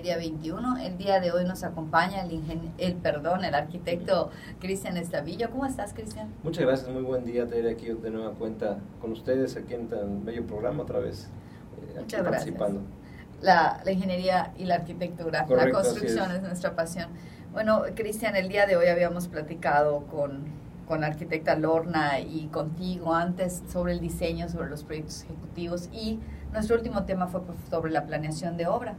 Ingeniería 21. El día de hoy nos acompaña el, el perdón, el arquitecto Cristian Estavillo. ¿Cómo estás, Cristian? Muchas gracias, muy buen día tener aquí de nueva cuenta con ustedes aquí en tan bello programa otra vez. Eh, Muchas participando. La, la, ingeniería y la arquitectura, la construcción es. nuestra pasión. Bueno, Cristian, el día de hoy habíamos platicado con, con la arquitecta Lorna y contigo antes sobre el diseño, sobre los proyectos ejecutivos y nuestro último tema fue pues, sobre la planeación de obra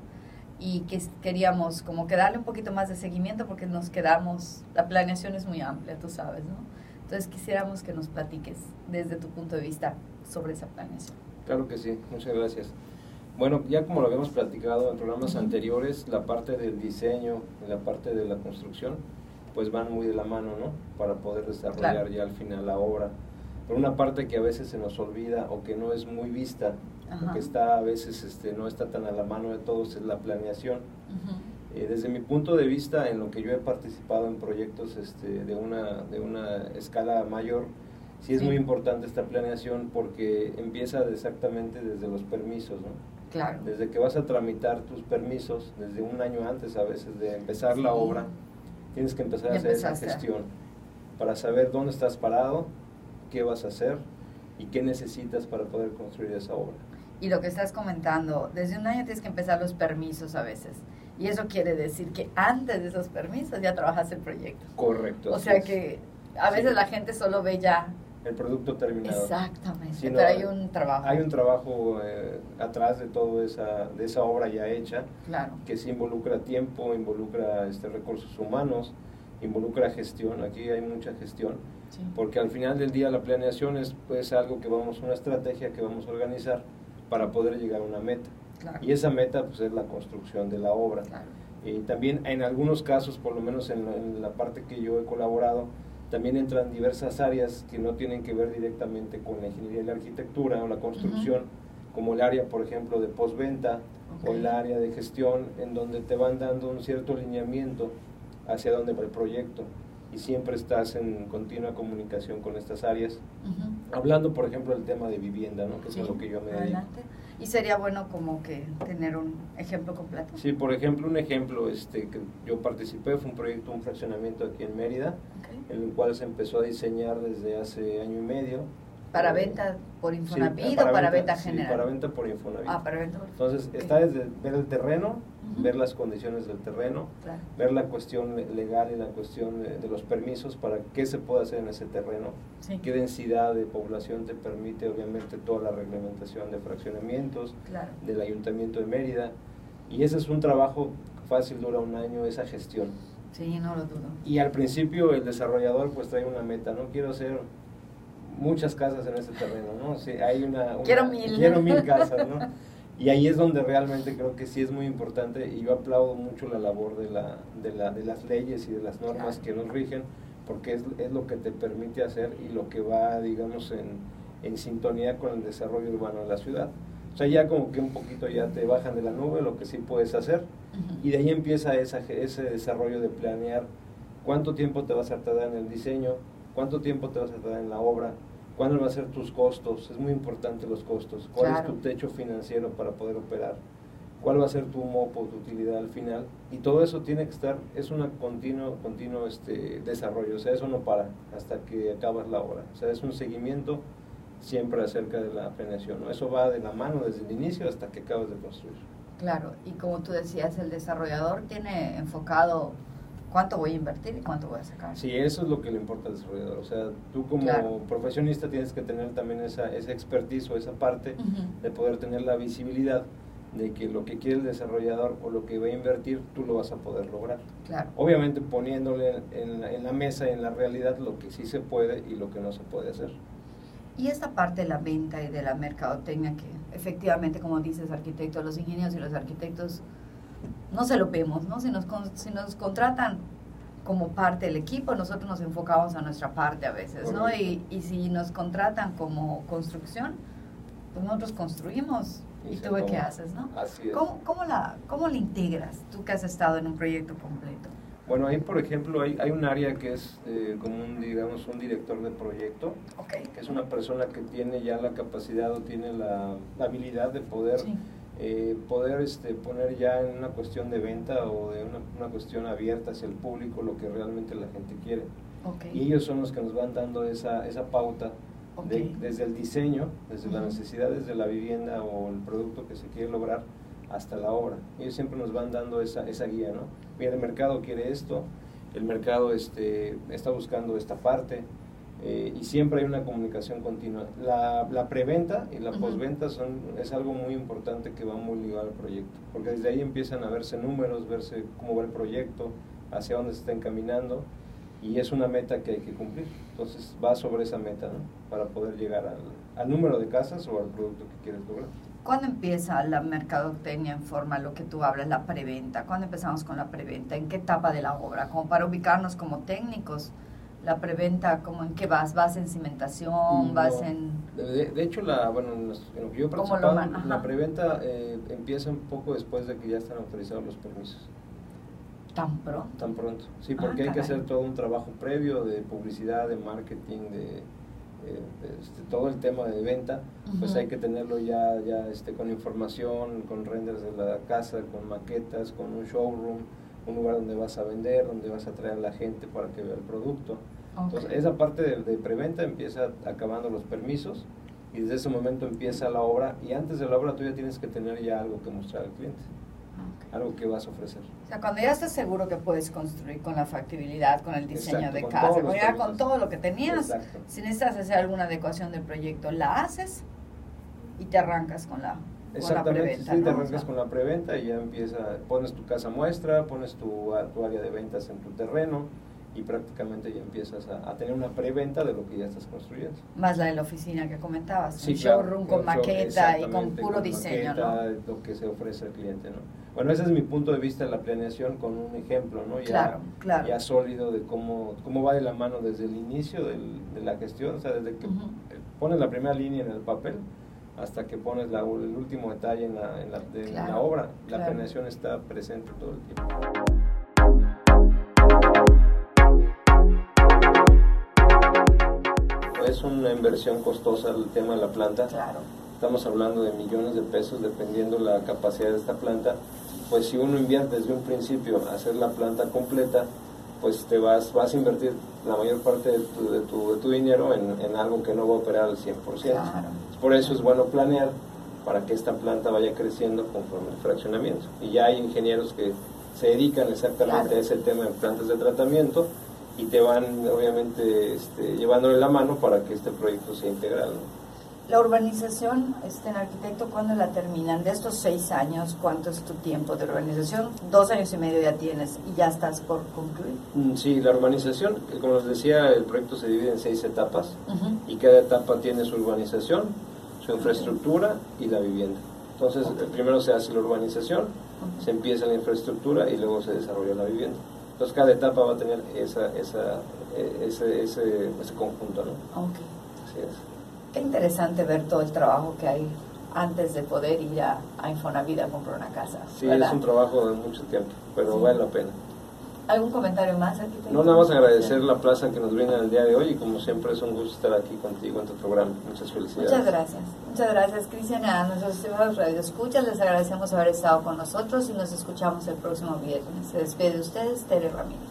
y que queríamos como que darle un poquito más de seguimiento porque nos quedamos, la planeación es muy amplia, tú sabes, ¿no? Entonces quisiéramos que nos platiques desde tu punto de vista sobre esa planeación. Claro que sí, muchas gracias. Bueno, ya como lo habíamos platicado en programas anteriores, la parte del diseño y la parte de la construcción, pues van muy de la mano, ¿no? Para poder desarrollar ya al final la obra. Por una parte que a veces se nos olvida o que no es muy vista que está a veces este, no está tan a la mano de todos es la planeación. Eh, desde mi punto de vista, en lo que yo he participado en proyectos este, de, una, de una escala mayor, sí es muy importante esta planeación porque empieza exactamente desde los permisos, ¿no? Claro. Desde que vas a tramitar tus permisos, desde un año antes a veces de empezar la obra, tienes que empezar a hacer esa gestión para saber dónde estás parado, qué vas a hacer y qué necesitas para poder construir esa obra y lo que estás comentando, desde un año tienes que empezar los permisos a veces. Y eso quiere decir que antes de esos permisos ya trabajas el proyecto. Correcto. O sea que a veces la gente solo ve ya el producto terminado. Exactamente, pero hay un trabajo. Hay un trabajo eh, atrás de toda esa, de esa obra ya hecha, claro. que se involucra tiempo, involucra este, recursos humanos, involucra gestión, aquí hay mucha gestión, porque al final del día la planeación es pues, algo que vamos, una estrategia que vamos a organizar para poder llegar a una meta. Y esa meta pues, es la construcción de la obra. Y también en algunos casos, por lo menos en la, parte que yo he colaborado, también entran diversas áreas que no tienen que ver directamente con la ingeniería y la arquitectura o la construcción, como el área, por ejemplo, de postventa o el área de gestión, en donde te van dando un cierto lineamiento hacia dónde va el proyecto y siempre estás en continua comunicación con estas áreas. Hablando, por ejemplo, del tema de vivienda, ¿no? que es lo que yo me Adelante. Y sería bueno como que tener un ejemplo completo. Sí, por ejemplo, un ejemplo este que yo participé fue un proyecto, un fraccionamiento aquí en Mérida, en el cual se empezó a diseñar desde hace año y medio ¿Para venta por Infonavit o para venta, general? para venta por Infonavit. Ah, para venta Entonces, está desde ver el terreno, ver las condiciones del terreno, ver la cuestión legal y la cuestión de, los permisos para qué se puede hacer en ese terreno, qué densidad de población te permite, obviamente, toda la reglamentación de fraccionamientos del Ayuntamiento de Mérida. Y ese es un trabajo fácil, dura un año, esa gestión. Sí, no lo dudo. Y al principio el desarrollador pues trae una meta, no quiero hacer muchas casas en ese terreno, ¿no? Sí, hay una, quiero mil. Quiero mil casas, ¿no? Y ahí es donde realmente creo que sí es muy importante y yo aplaudo mucho la labor de, la, de, la, de las leyes y de las normas que nos rigen, porque es, es, lo que te permite hacer y lo que va, digamos, en, en sintonía con el desarrollo urbano de la ciudad. O sea, ya como que un poquito ya te bajan de la nube lo que sí puedes hacer y de ahí empieza esa, ese desarrollo de planear cuánto tiempo te vas a tardar en el diseño, cuánto tiempo te vas a tardar en la obra, cuándo van a ser tus costos, es muy importante los costos, cuál es tu techo financiero para poder operar, cuál va a ser tu MOPO, tu utilidad al final, y todo eso tiene que estar, es un continuo, continuo este, desarrollo, o sea, eso no para hasta que acabas la obra, o sea, es un seguimiento siempre acerca de la planeación, ¿no? eso va de la mano desde el inicio hasta que acabas de construir. Claro, y como tú decías, el desarrollador tiene enfocado cuánto voy a invertir y cuánto voy a sacar. Sí, eso es lo que le importa al desarrollador. O sea, tú como profesionista tienes que tener también esa, esa expertise o esa parte de poder tener la visibilidad de que lo que quiere el desarrollador o lo que va a invertir, tú lo vas a poder lograr. Claro. Obviamente poniéndole en la, en la mesa, en la realidad, lo que sí se puede y lo que no se puede hacer. Y esta parte de la venta y de la mercadotecnia que efectivamente, como dices, arquitectos, los ingenieros y los arquitectos no se lo vemos, ¿no? Si nos, si nos contratan como parte del equipo, nosotros nos enfocamos a nuestra parte a veces, ¿no? Y, y, si nos contratan como construcción, pues nosotros construimos y, tú qué haces, ¿no? Así es. ¿Cómo, cómo, la, ¿Cómo la integras tú que has estado en un proyecto completo? Bueno, ahí por ejemplo hay, hay un área que es eh, como un, digamos, un director de proyecto, okay. que es una persona que tiene ya la capacidad o tiene la, habilidad de poder eh, poder este, poner ya en una cuestión de venta o de una, una, cuestión abierta hacia el público lo que realmente la gente quiere. Y ellos son los que nos van dando esa, esa pauta desde el diseño, desde las necesidades de la vivienda o el producto que se quiere lograr hasta la obra. Ellos siempre nos van dando esa, esa guía, ¿no? Mira, el mercado quiere esto, el mercado este, está buscando esta parte, eh, y siempre hay una comunicación continua. La, la preventa y la postventa son, es algo muy importante que va muy ligado al proyecto, porque desde ahí empiezan a verse números, verse cómo va el proyecto, hacia dónde se está encaminando, y es una meta que hay que cumplir. Entonces va sobre esa meta, ¿no? Para poder llegar al, al número de casas o al producto que quieres lograr. ¿Cuándo empieza la mercadotecnia en forma, lo que tú hablas, la preventa? ¿Cuándo empezamos con la preventa? ¿En qué etapa de la obra? Como para ubicarnos como técnicos la preventa, como en qué vas? ¿Vas en cimentación? ¿Vas en...? De, hecho, la, bueno, en lo que yo he participado, la preventa eh, empieza un poco después de que ya están autorizados los permisos. ¿Tan pronto? Tan pronto, sí, porque ah, hay que hacer todo un trabajo previo de publicidad, de marketing, de, eh, este, todo el tema de venta, pues hay que tenerlo ya, ya este, con información, con renders de la casa, con maquetas, con un showroom, un lugar donde vas a vender, donde vas a traer a la gente para que vea el producto. Entonces, esa parte de, preventa empieza acabando los permisos y desde ese momento empieza la obra y antes de la obra tú ya tienes que tener ya algo que mostrar al cliente. Algo que vas a ofrecer. O sea, cuando ya estás seguro que puedes construir con la factibilidad, con el diseño de casa, ya con todo lo que tenías, si necesitas hacer alguna adecuación del proyecto, la haces y te arrancas con la Exactamente, sí, te arrancas con la preventa y ya empieza, pones tu casa muestra, pones tu, tu, área de ventas en tu terreno y prácticamente ya empiezas a, tener una preventa de lo que ya estás construyendo. Más la de la oficina que comentabas, sí, un showroom con maqueta y con puro diseño, Lo que se ofrece al cliente, ¿no? Bueno, ese es mi punto de vista de la planeación con un ejemplo, ¿no? Ya, claro, ya sólido de cómo, cómo va de la mano desde el inicio del, de la gestión, o sea, desde que pones la primera línea en el papel hasta que pones la, el último detalle en la, en la, de, la obra. La planeación está presente todo el tiempo. Es una inversión costosa el tema de la planta. Estamos hablando de millones de pesos dependiendo la capacidad de esta planta. Pues si uno invierte desde un principio a hacer la planta completa, pues te vas, vas a invertir la mayor parte de tu, de tu, de tu dinero en, en, algo que no va a operar al 100%. Por eso es bueno planear para que esta planta vaya creciendo conforme el fraccionamiento. Y ya hay ingenieros que se dedican exactamente a ese tema en plantas de tratamiento y te van obviamente este, llevándole la mano para que este proyecto sea integral. La urbanización, este, en arquitecto, ¿cuándo la terminan? De estos seis años, ¿cuánto es tu tiempo de urbanización? Dos años y medio ya tienes y ya estás por concluir. Mm, sí, la urbanización, como les decía, el proyecto se divide en seis etapas y cada etapa tiene su urbanización, su infraestructura y la vivienda. Entonces, primero se hace la urbanización, se empieza la infraestructura y luego se desarrolla la vivienda. Entonces, cada etapa va a tener esa, esa, e, ese, ese, ese conjunto, ¿no? Ok. Así es. Qué interesante ver todo el trabajo que hay antes de poder ir a, a Infonavida a comprar una casa. Sí, es un trabajo de mucho tiempo, pero vale la pena. ¿Algún comentario más, No, nada más agradecer la plaza que nos viene el día de hoy y como siempre es un gusto estar aquí contigo en tu programa. Muchas felicidades. Muchas gracias. Muchas gracias, Cristian. A nuestros estimados radioescuchas les agradecemos haber estado con nosotros y nos escuchamos el próximo viernes. Se despide de ustedes, Tere Ramírez.